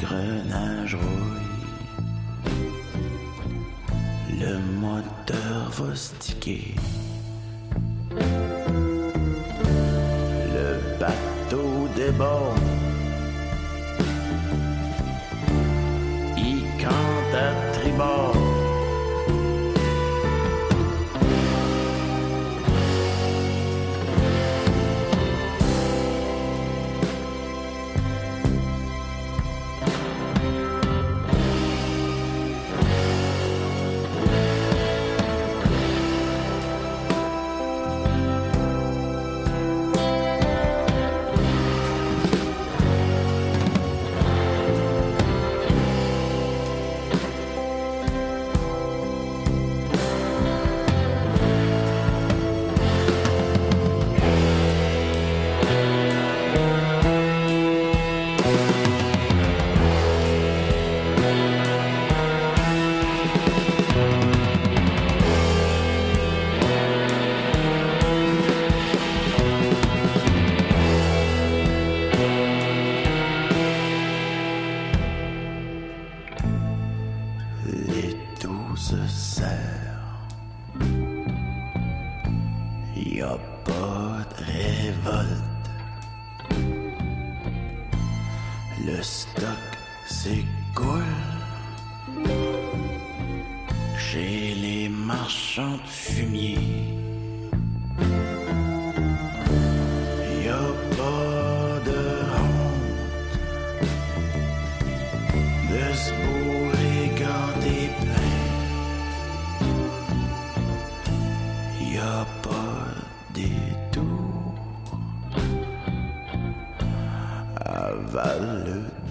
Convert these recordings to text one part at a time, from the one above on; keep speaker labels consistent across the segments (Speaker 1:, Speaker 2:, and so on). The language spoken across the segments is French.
Speaker 1: l'engrenage rouille. Le moteur va sticker. Le bateau déborde. Pas détour. Avale le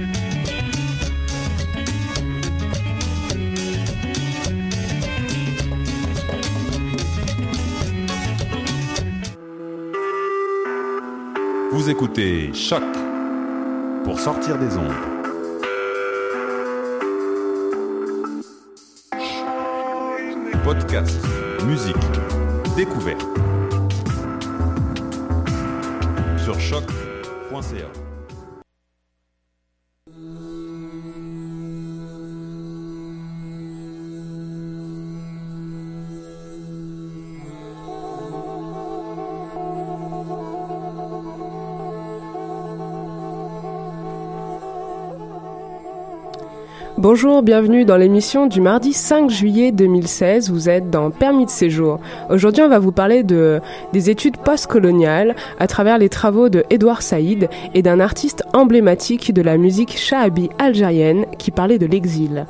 Speaker 2: Vous écoutez Choc pour sortir des ondes. Podcast, musique, découverte. Sur choc.ca.
Speaker 3: Bonjour, bienvenue dans l'émission du mardi 5 juillet 2016. Vous êtes dans Permis de séjour. Aujourd'hui, on va vous parler de, des études postcoloniales à travers les travaux de Edouard Saïd et d'un artiste emblématique de la musique shahabi algérienne qui parlait de l'exil.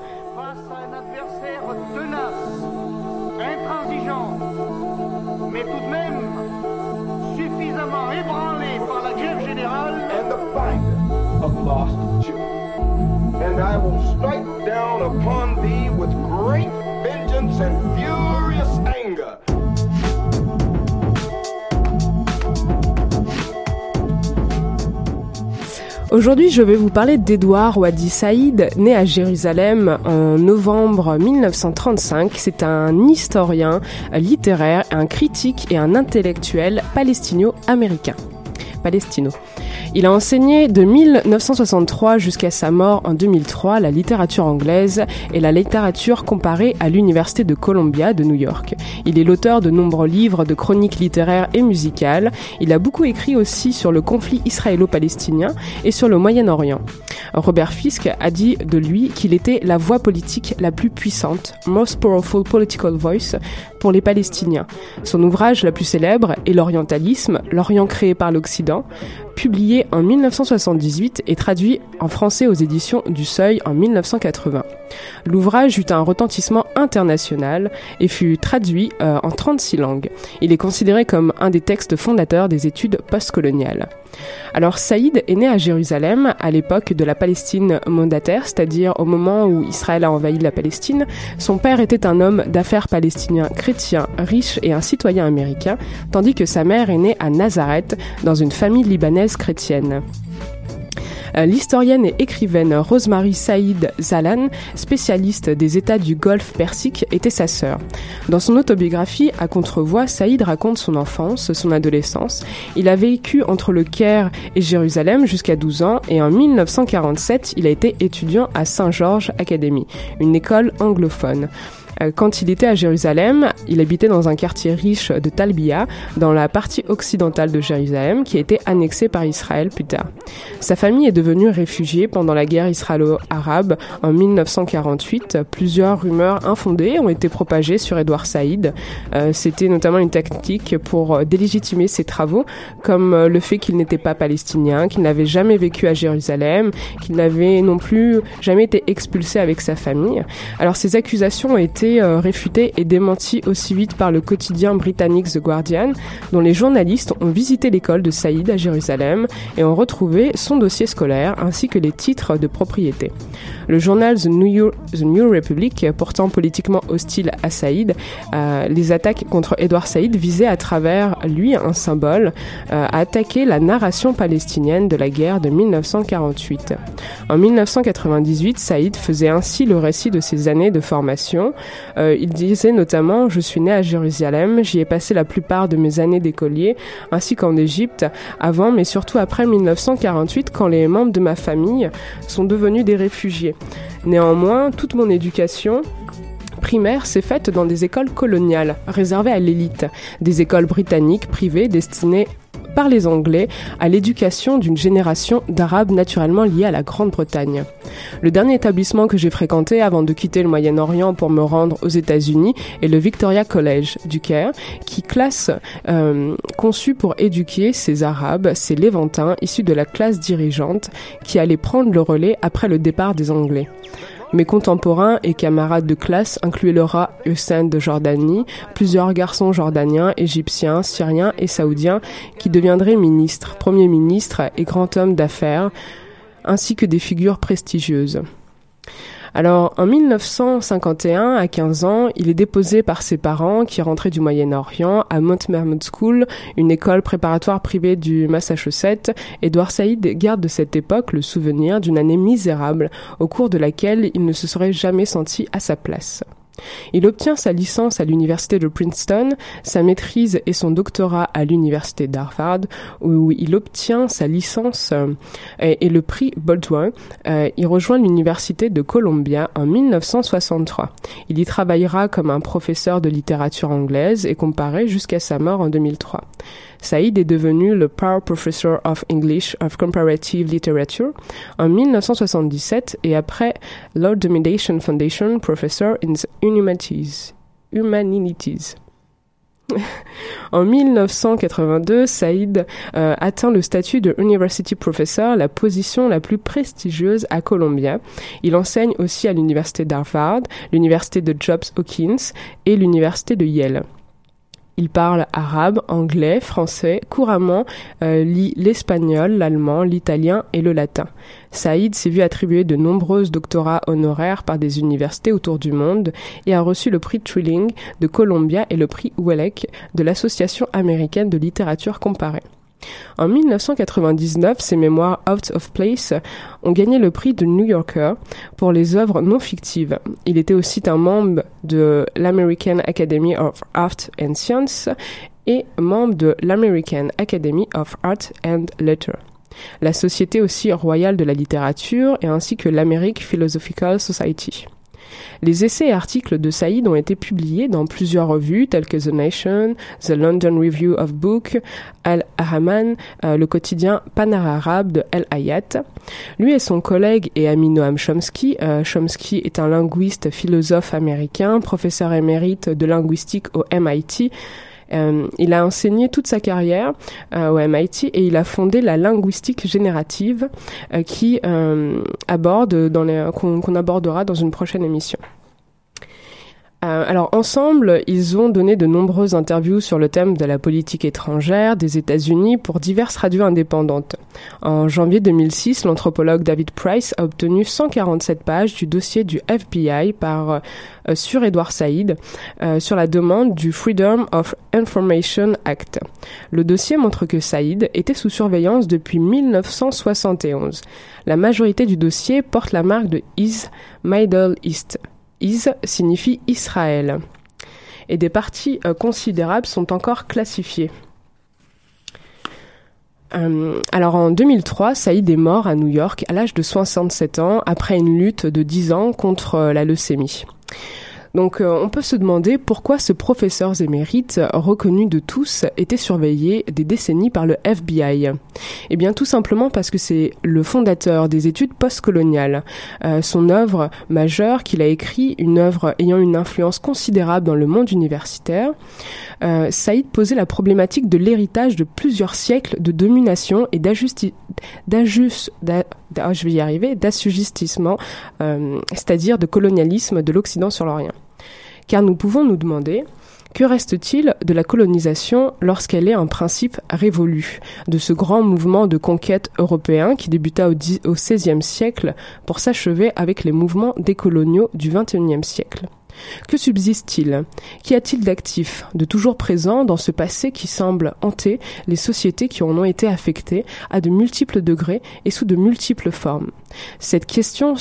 Speaker 3: Aujourd'hui, je vais vous parler d'Edouard Wadi Saïd, né à Jérusalem en novembre 1935. C'est un historien littéraire, un critique et un intellectuel palestino-américain. Palestino. Il a enseigné de 1963 jusqu'à sa mort en 2003 la littérature anglaise et la littérature comparée à l'Université de Columbia de New York. Il est l'auteur de nombreux livres de chroniques littéraires et musicales. Il a beaucoup écrit aussi sur le conflit israélo-palestinien et sur le Moyen-Orient. Robert Fisk a dit de lui qu'il était la voix politique la plus puissante, most powerful political voice, pour les Palestiniens. Son ouvrage la plus célèbre est L'Orientalisme, l'Orient créé par l'Occident, publié en 1978 et traduit en français aux éditions du Seuil en 1980. L'ouvrage eut un retentissement international et fut traduit euh, en 36 langues. Il est considéré comme un des textes fondateurs des études postcoloniales. Alors Saïd est né à Jérusalem à l'époque de la Palestine mandataire, c'est-à-dire au moment où Israël a envahi la Palestine. Son père était un homme d'affaires palestinien chrétien, riche et un citoyen américain, tandis que sa mère est née à Nazareth dans une famille libanaise chrétienne. Euh, l'historienne et écrivaine Rosemary Saïd Zalan, spécialiste des États du Golfe Persique, était sa sœur. Dans son autobiographie, à contrevoix, Saïd raconte son enfance, son adolescence. Il a vécu entre le Caire et Jérusalem jusqu'à 12 ans et en 1947, il a été étudiant à Saint George Academy, une école anglophone. Euh, quand il était à Jérusalem, il habitait dans un quartier riche de Talbia, dans la partie occidentale de Jérusalem, qui a été annexée par Israël plus tard. Sa famille est devenue réfugiée pendant la guerre israélo-arabe en 1948. Plusieurs rumeurs infondées ont été propagées sur Edouard Saïd. Euh, c'était notamment une tactique pour délégitimer ses travaux, comme euh, le fait qu'il n'était pas palestinien, qu'il n'avait jamais vécu à Jérusalem, qu'il n'avait non plus jamais été expulsé avec sa famille. Alors ces accusations ont été euh, réfuté et démenti aussi vite par le quotidien britannique The Guardian, dont les journalistes ont visité l'école de Saïd à Jérusalem et ont retrouvé son dossier scolaire ainsi que les titres de propriété. Le journal The New, The New Republic, pourtant politiquement hostile à Saïd, euh, les attaques contre Edward Saïd visaient à travers lui un symbole euh, à attaquer la narration palestinienne de la guerre de 1948. En 1998, Saïd faisait ainsi le récit de ses années de formation, euh, il disait notamment Je suis né à Jérusalem, j'y ai passé la plupart de mes années d'écolier, ainsi qu'en Égypte, avant mais surtout après 1948, quand les membres de ma famille sont devenus des réfugiés. Néanmoins, toute mon éducation primaire s'est faite dans des écoles coloniales, réservées à l'élite, des écoles britanniques privées destinées par les Anglais à l'éducation d'une génération d'Arabes naturellement liés à la Grande-Bretagne. Le dernier établissement que j'ai fréquenté avant de quitter le Moyen-Orient pour me rendre aux États-Unis est le Victoria College du Caire, qui classe euh, conçu pour éduquer ces Arabes, ces Lévantins issus de la classe dirigeante qui allaient prendre le relais après le départ des Anglais. Mes contemporains et camarades de classe incluaient rat Hussein de Jordanie, plusieurs garçons jordaniens, égyptiens, syriens et saoudiens qui deviendraient ministres, premiers ministres et grands hommes d'affaires, ainsi que des figures prestigieuses. Alors, en 1951, à 15 ans, il est déposé par ses parents qui rentraient du Moyen-Orient à Mount School, une école préparatoire privée du Massachusetts. Edward Saïd garde de cette époque le souvenir d'une année misérable au cours de laquelle il ne se serait jamais senti à sa place. Il obtient sa licence à l'université de Princeton, sa maîtrise et son doctorat à l'université d'Harvard, où il obtient sa licence euh, et, le prix Baldwin. Euh, il rejoint l'université de Columbia en 1963. Il y travaillera comme un professeur de littérature anglaise et comparée jusqu'à sa mort en 2003. Saïd est devenu le Power Professor of English of Comparative Literature en 1977 et après Lord Domination Foundation Professor in Humanities. Humanities. En 1982, Saïd euh, atteint le statut de University Professor, la position la plus prestigieuse à Columbia. Il enseigne aussi à l'université d'Harvard, l'université de Jobs Hawkins et l'université de Yale. Il parle arabe, anglais, français, couramment euh, lit l'espagnol, l'allemand, l'italien et le latin. Saïd s'est vu attribuer de nombreux doctorats honoraires par des universités autour du monde et a reçu le prix Trilling de Columbia et le prix Welleck de l'Association américaine de littérature comparée. En 1999, ses mémoires Out of Place ont gagné le prix de New Yorker pour les œuvres non fictives. Il était aussi un membre de l'American Academy of Art and Science et membre de l'American Academy of Art and Letters la Société aussi royale de la littérature et ainsi que l'American Philosophical Society. Les essais et articles de Saïd ont été publiés dans plusieurs revues telles que The Nation, The London Review of Book, Al-Ahman, euh, le quotidien Panar-Arabe de El Hayat. Lui et son collègue et ami Noam Chomsky, euh, Chomsky est un linguiste philosophe américain, professeur émérite de linguistique au MIT, euh, il a enseigné toute sa carrière euh, au MIT et il a fondé la linguistique générative euh, qui aborde qu'on abordera dans une prochaine émission. Euh, alors ensemble, ils ont donné de nombreuses interviews sur le thème de la politique étrangère des États-Unis pour diverses radios indépendantes. En janvier 2006, l'anthropologue David Price a obtenu 147 pages du dossier du FBI par euh, sur Edward Said euh, sur la demande du Freedom of Information Act. Le dossier montre que Said était sous surveillance depuis 1971. La majorité du dossier porte la marque de Is Middle East. Is signifie Israël. Et des parties euh, considérables sont encore classifiées. Euh, alors en 2003, Saïd est mort à New York à l'âge de 67 ans après une lutte de 10 ans contre euh, la leucémie. Donc euh, on peut se demander pourquoi ce professeur émérite, reconnu de tous, était surveillé des décennies par le FBI. Eh bien tout simplement parce que c'est le fondateur des études postcoloniales. Euh, son œuvre majeure qu'il a écrit, une œuvre ayant une influence considérable dans le monde universitaire, euh, Saïd posait la problématique de l'héritage de plusieurs siècles de domination et d'ajustement, je vais y arriver, d'assujettissement, euh, c'est-à-dire de colonialisme de l'Occident sur l'Orient. Car nous pouvons nous demander que reste-t-il de la colonisation lorsqu'elle est un principe révolu, de ce grand mouvement de conquête européen qui débuta au, XVIe siècle pour s'achever avec les mouvements décoloniaux du XXIe siècle? Que subsiste-t-il? Qu'y a-t-il d'actif, de toujours présent dans ce passé qui semble hanter les sociétés qui en ont été affectées à de multiples degrés et sous de multiples formes? Cette question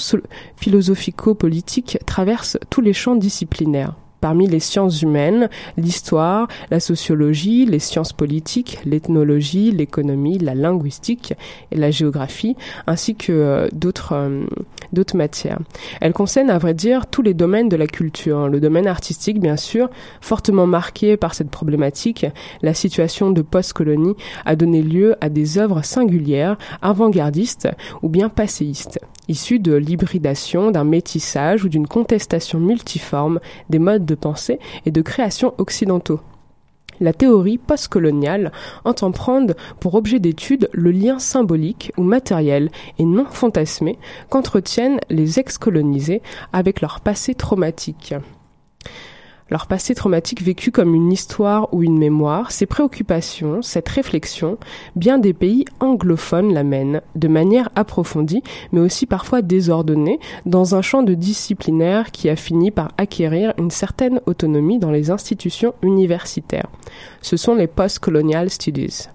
Speaker 3: philosophico-politique traverse tous les champs disciplinaires parmi les sciences humaines, l'histoire, la sociologie, les sciences politiques, l'ethnologie, l'économie, la linguistique et la géographie, ainsi que euh, d'autres euh, d'autres matières. Elle concerne à vrai dire tous les domaines de la culture, hein. le domaine artistique bien sûr, fortement marqué par cette problématique. La situation de post-colonie a donné lieu à des œuvres singulières, avant-gardistes ou bien passéistes issus de l'hybridation, d'un métissage ou d'une contestation multiforme des modes de pensée et de création occidentaux. La théorie postcoloniale entend prendre pour objet d'étude le lien symbolique ou matériel et non fantasmé qu'entretiennent les ex-colonisés avec leur passé traumatique leur passé traumatique vécu comme une histoire ou une mémoire, ces préoccupations, cette réflexion, bien des pays anglophones l'amènent, de manière approfondie, mais aussi parfois désordonnée, dans un champ de disciplinaire qui a fini par acquérir une certaine autonomie dans les institutions universitaires. Ce sont les post-colonial studies.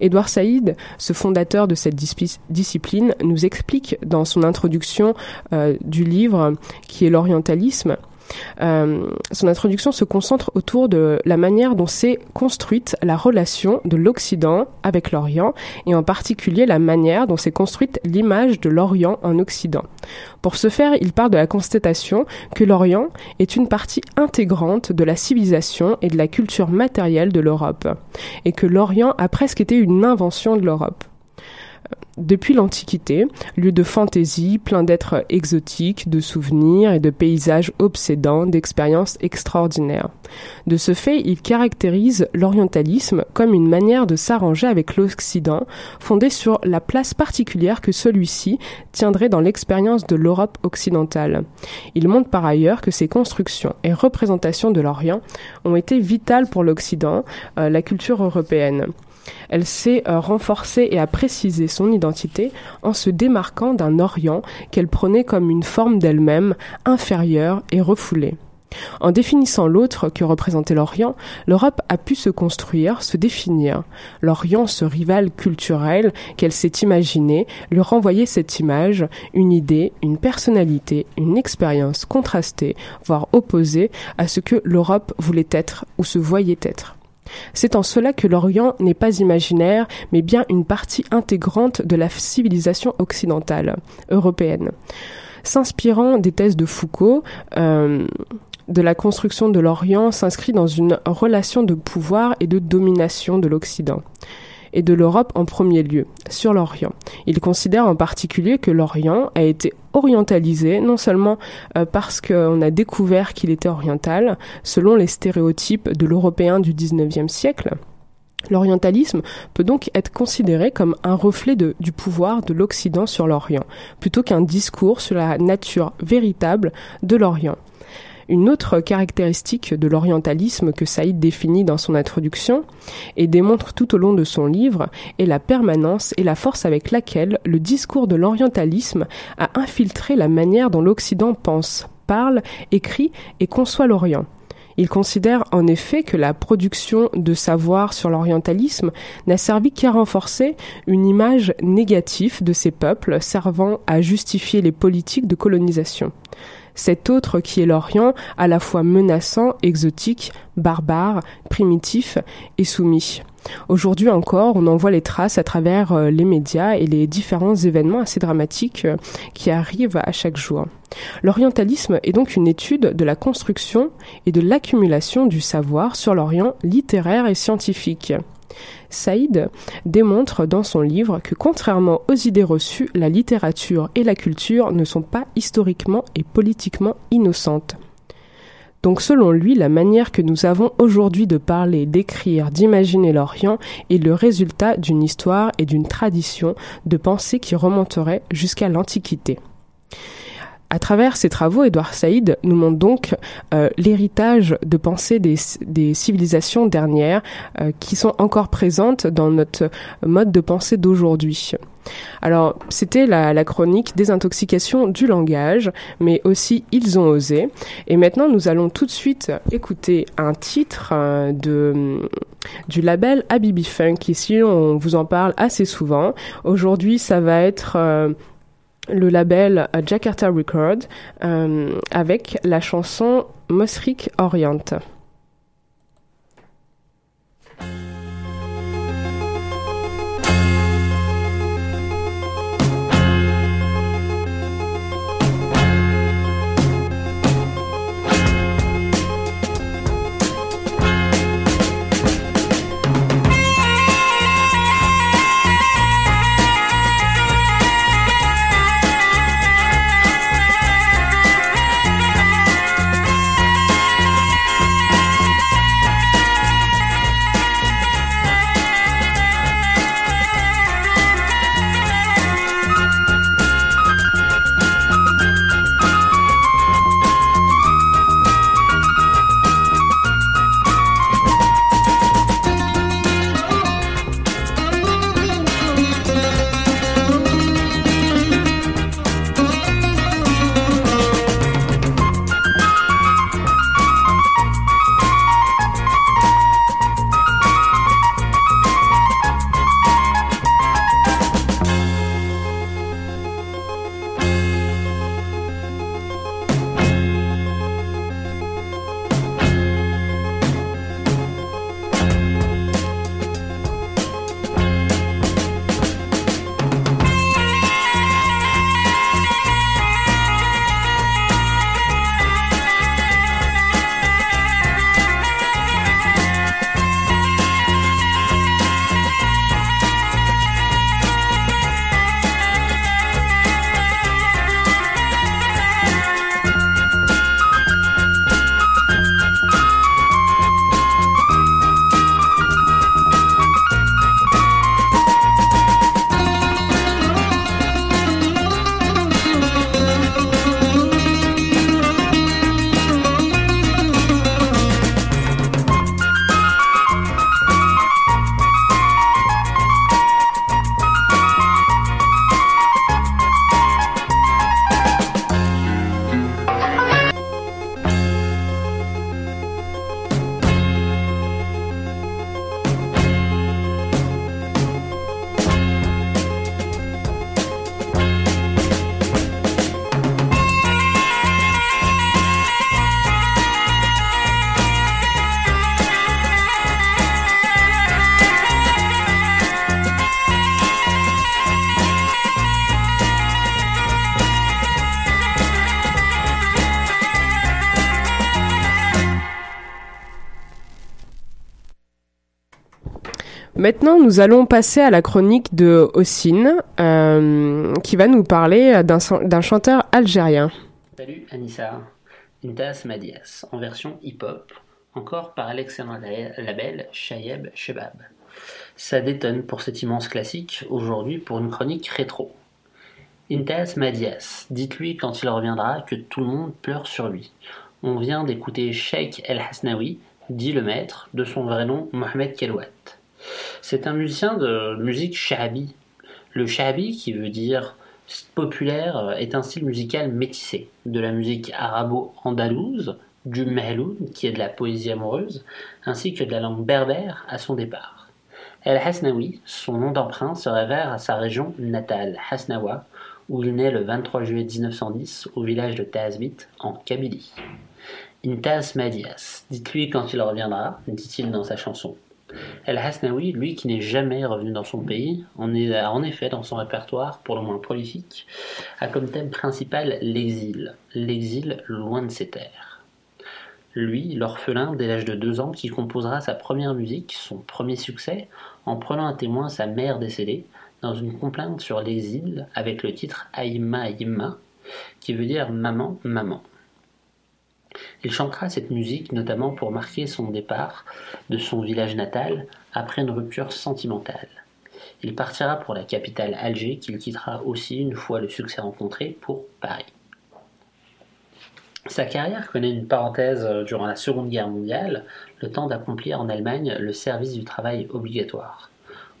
Speaker 3: Édouard Saïd, ce fondateur de cette discipline, nous explique dans son introduction euh, du livre qui est l'orientalisme euh, son introduction se concentre autour de la manière dont s'est construite la relation de l'Occident avec l'Orient et en particulier la manière dont s'est construite l'image de l'Orient en Occident. Pour ce faire, il part de la constatation que l'Orient est une partie intégrante de la civilisation et de la culture matérielle de l'Europe et que l'Orient a presque été une invention de l'Europe. Depuis l'Antiquité, lieu de fantaisie, plein d'êtres exotiques, de souvenirs et de paysages obsédants, d'expériences extraordinaires. De ce fait, il caractérise l'orientalisme comme une manière de s'arranger avec l'Occident, fondée sur la place particulière que celui-ci tiendrait dans l'expérience de l'Europe occidentale. Il montre par ailleurs que ces constructions et représentations de l'Orient ont été vitales pour l'Occident, euh, la culture européenne. Elle s'est euh, renforcée et a précisé son identité en se démarquant d'un Orient qu'elle prenait comme une forme d'elle-même, inférieure et refoulée. En définissant l'autre que représentait l'Orient, l'Europe a pu se construire, se définir. L'Orient, ce rival culturel qu'elle s'est imaginé, lui renvoyait cette image, une idée, une personnalité, une expérience contrastée, voire opposée à ce que l'Europe voulait être ou se voyait être. C'est en cela que l'Orient n'est pas imaginaire, mais bien une partie intégrante de la civilisation occidentale, européenne. S'inspirant des thèses de Foucault, euh, de la construction de l'Orient s'inscrit dans une relation de pouvoir et de domination de l'Occident et de l'Europe en premier lieu, sur l'Orient. Il considère en particulier que l'Orient a été orientalisé, non seulement euh, parce qu'on a découvert qu'il était oriental, selon les stéréotypes de l'Européen du XIXe siècle, L'orientalisme peut donc être considéré comme un reflet du pouvoir de l'Occident sur l'Orient, plutôt qu'un discours sur la nature véritable de l'Orient. Une autre caractéristique de l'orientalisme que Saïd définit dans son introduction et démontre tout au long de son livre est la permanence et la force avec laquelle le discours de l'orientalisme a infiltré la manière dont l'Occident pense, parle, écrit et conçoit l'Orient. Il considère en effet que la production de savoir sur l'orientalisme n'a servi qu'à renforcer une image négative de ces peuples servant à justifier les politiques de colonisation cet autre qui est l'Orient, à la fois menaçant, exotique, barbare, primitif et soumis. Aujourd'hui encore, on en voit les traces à travers euh, les médias et les différents événements assez dramatiques euh, qui arrivent à chaque jour. L'orientalisme est donc une étude de la construction et de l'accumulation du savoir sur l'Orient littéraire et scientifique. Saïd démontre dans son livre que contrairement aux idées reçues, la littérature et la culture ne sont pas historiquement et politiquement innocentes. Donc selon lui, la manière que nous avons aujourd'hui de parler, d'écrire, d'imaginer l'Orient est le résultat d'une histoire et d'une tradition de pensée qui remonterait jusqu'à l'Antiquité. À travers ses travaux, Édouard Saïd nous montre donc euh, l'héritage de pensée des, civilisations dernières euh, qui sont encore présentes dans notre mode de pensée d'aujourd'hui. Alors, c'était la, chronique Désintoxication du langage, mais aussi Ils ont osé. Et maintenant, nous allons tout de suite écouter un titre euh, de, du label Habibi Funk. Ici, on vous en parle assez souvent. Aujourd'hui, ça va être le label Jakarta Record euh, avec la chanson Mosrik Orient. Maintenant, nous allons passer à la chronique de Ossine, euh, qui va nous parler d'un chanteur algérien.
Speaker 4: Salut Anissa, Intas Madias, en version hip-hop, encore par l'excellent label Shayeb Shebab. Ça détonne pour cet immense classique, aujourd'hui pour une chronique rétro. Intas Madias, dites-lui quand il reviendra que tout le monde pleure sur lui. On vient d'écouter Sheikh El Hasnaoui, dit le maître, de son vrai nom Mohamed Kelouat. C'est un musicien de musique shahabi. Le shahabi, qui veut dire populaire, est un style musical métissé, de la musique arabo-andalouse, du mahloun, qui est de la poésie amoureuse, ainsi que de la langue berbère à son départ. El Hasnaoui, son nom d'emprunt, se réfère à sa région natale, Hasnawa, où il naît le 23 juillet 1910 au village de Tazbit, en Kabylie. Intaz Madias, dites-lui quand il reviendra, dit-il dans sa chanson. El Hasnaoui, lui qui n'est jamais revenu dans son pays, en est, en effet dans son répertoire, pour le moins prolifique, a comme thème principal l'exil, l'exil loin de ses terres. Lui, l'orphelin dès l'âge de deux ans, qui composera sa première musique, son premier succès, en prenant à témoin sa mère décédée, dans une complainte sur l'exil avec le titre Aïma Aïma, qui veut dire maman, maman. Il chantera cette musique notamment pour marquer son départ de son village natal après une rupture sentimentale. Il partira pour la capitale Alger qu'il quittera aussi une fois le succès rencontré pour Paris. Sa carrière connaît une parenthèse durant la Seconde Guerre mondiale, le temps d'accomplir en Allemagne le service du travail obligatoire.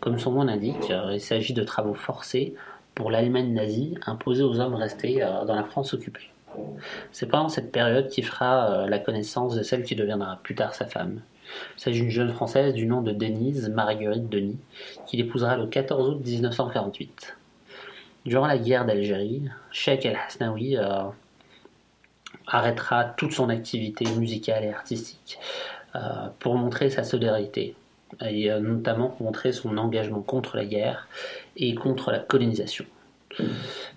Speaker 4: Comme son nom l'indique, il s'agit de travaux forcés pour l'Allemagne nazie imposés aux hommes restés dans la France occupée. C'est pendant cette période qu'il fera euh, la connaissance de celle qui deviendra plus tard sa femme. Il s'agit d'une jeune Française du nom de Denise Marguerite Denis, qu'il épousera le 14 août 1948. Durant la guerre d'Algérie, Sheikh El Hasnaoui euh, arrêtera toute son activité musicale et artistique euh, pour montrer sa solidarité et notamment montrer son engagement contre la guerre et contre la colonisation.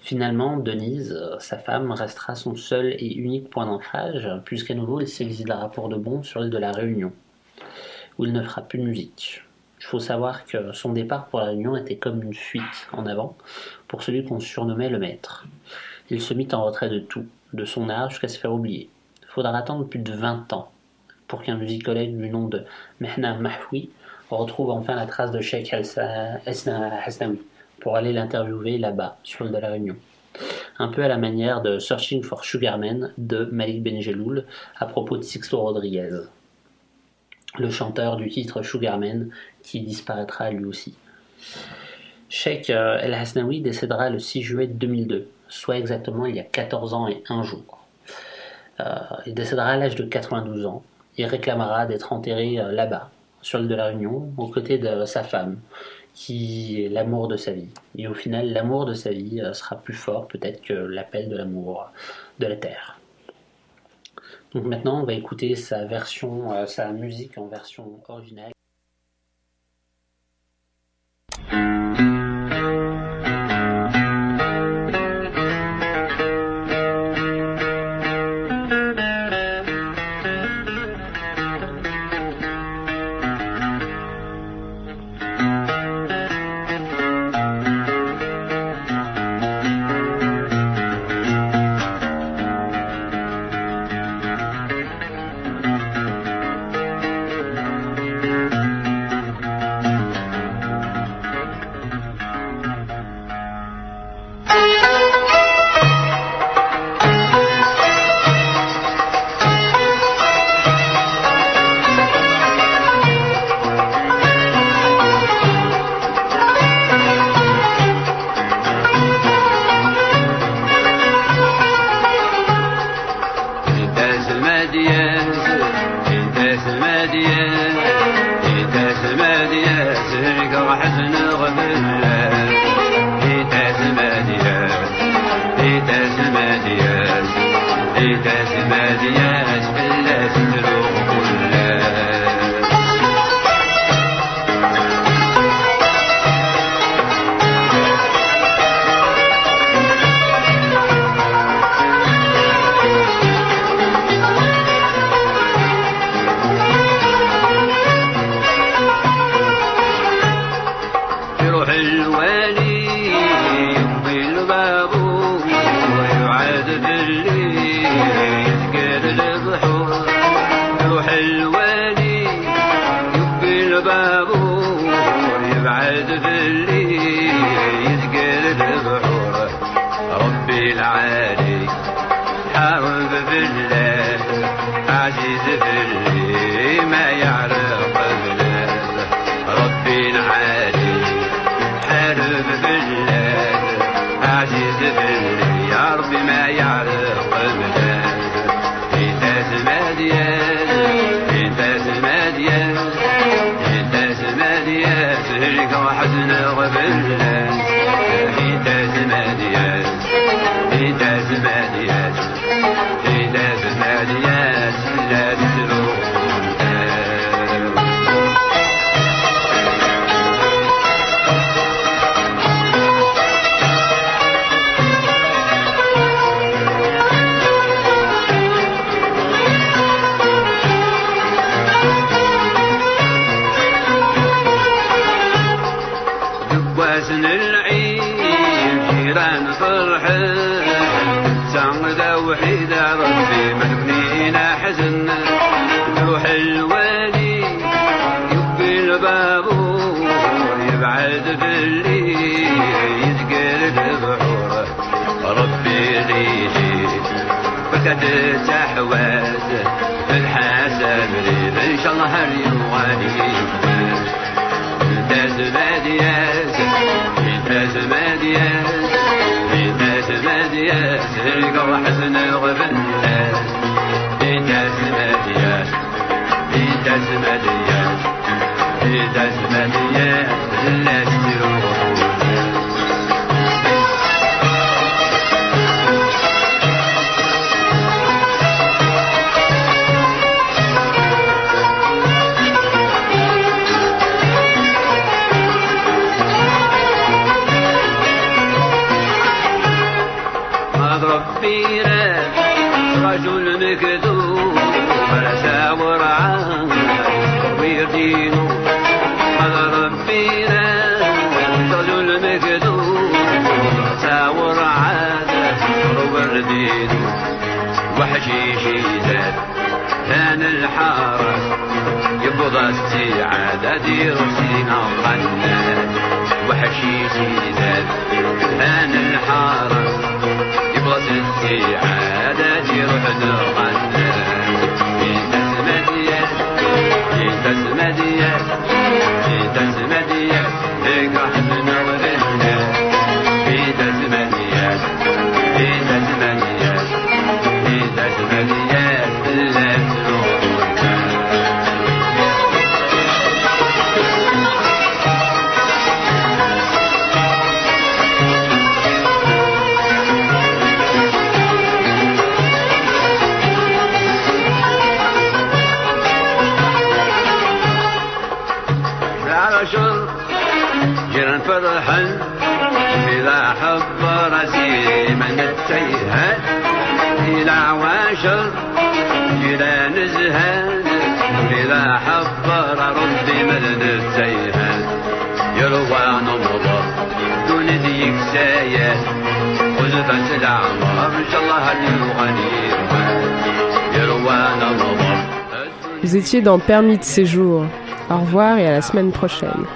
Speaker 4: Finalement, Denise, euh, sa femme, restera son seul et unique point d'ancrage, puisqu'à nouveau il s'exilera pour de bon sur l'île de la Réunion, où il ne fera plus de musique. Il faut savoir que son départ pour la Réunion était comme une fuite en avant pour celui qu'on surnommait le maître. Il se mit en retrait de tout, de son art jusqu'à se faire oublier. Il faudra attendre plus de 20 ans pour qu'un musicologue du nom de Mehna Mahfoui retrouve enfin la trace de Sheikh Hasnaoui pour aller l'interviewer là-bas, sur l'île de la Réunion. Un peu à la manière de Searching for Sugarman de Malik Benjeloul à propos de Sixto Rodriguez, le chanteur du titre Sugarman qui disparaîtra lui aussi. Sheikh euh, El Hasnaoui décédera le 6 juillet 2002, soit exactement il y a 14 ans et un jour. Euh, il décédera à l'âge de 92 ans. Il réclamera d'être enterré euh, là-bas, sur l'île de la Réunion, aux côtés de sa femme, qui est l'amour de sa vie. Et au final, l'amour de sa vie euh, sera plus fort peut-être que l'appel de l'amour de la Terre. Donc maintenant, on va écouter sa version, euh, sa musique en version originale.
Speaker 5: ذكر حزن وفي Elime yar وحيد ربي مجبنين حزن. تروح الوالي يبي الباب يبعد في الليل يسقر ببحوره ربي ليجي فقد تحواس الحاسب إن شاء الله اليوم وحزن الغبن. انت الزمنيات انت الزمنيات انت الزمنيات لا تسيروا كبيرة رجل مكذوب كبير دينه رجل مكذوب رسى ورعاه كبير دينه وحشيشي زاد كان الحارة يبغى استعادة دير سينا وغنات وحشيشي زاد كان الحارة ستي عادتي رحت القناة في تسمدية في تسمدية
Speaker 3: Vous étiez dans Permis de séjour. Au revoir et à la semaine prochaine.